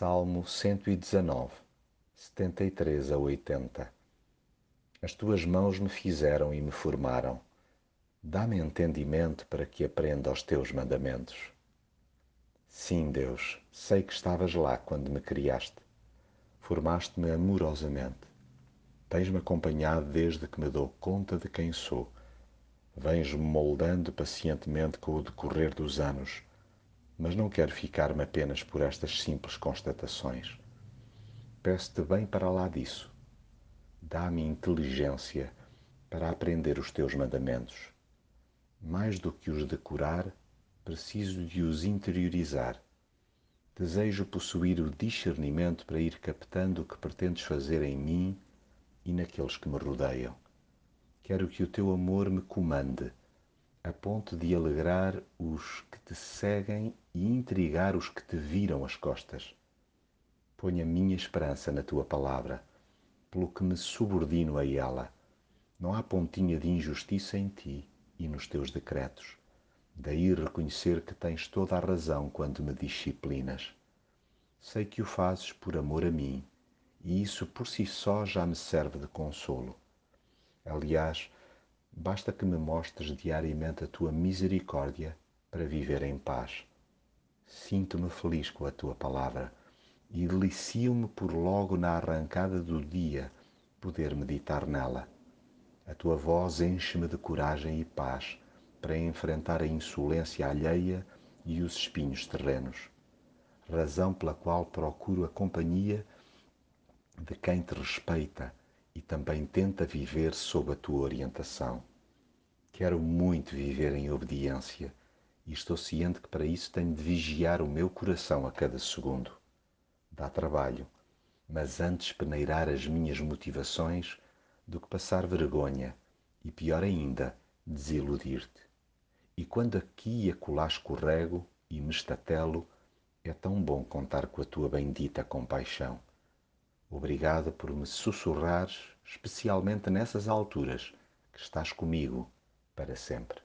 Salmo 119, 73 a 80 As tuas mãos me fizeram e me formaram. Dá-me entendimento para que aprenda os teus mandamentos. Sim, Deus, sei que estavas lá quando me criaste. Formaste-me amorosamente. Tens-me acompanhado desde que me dou conta de quem sou. Vens-me moldando pacientemente com o decorrer dos anos mas não quero ficar-me apenas por estas simples constatações. Peço-te bem para lá disso. Dá-me inteligência para aprender os teus mandamentos. Mais do que os decorar, preciso de os interiorizar. Desejo possuir o discernimento para ir captando o que pretendes fazer em mim e naqueles que me rodeiam. Quero que o teu amor me comande a ponto de alegrar os que te seguem e intrigar os que te viram as costas. Ponho a minha esperança na tua palavra, pelo que me subordino a ela. Não há pontinha de injustiça em ti e nos teus decretos. Daí reconhecer que tens toda a razão quando me disciplinas. Sei que o fazes por amor a mim, e isso por si só já me serve de consolo. Aliás, Basta que me mostres diariamente a tua misericórdia para viver em paz. Sinto-me feliz com a tua palavra e delicio-me por logo na arrancada do dia poder meditar nela. A tua voz enche-me de coragem e paz para enfrentar a insolência alheia e os espinhos terrenos, razão pela qual procuro a companhia de quem te respeita e também tenta viver sob a tua orientação. Quero muito viver em obediência e estou ciente que para isso tenho de vigiar o meu coração a cada segundo. Dá trabalho, mas antes peneirar as minhas motivações do que passar vergonha e, pior ainda, desiludir-te. E quando aqui e acolá escorrego e me estatelo, é tão bom contar com a tua bendita compaixão. Obrigado por me sussurrares, especialmente nessas alturas, que estás comigo para sempre.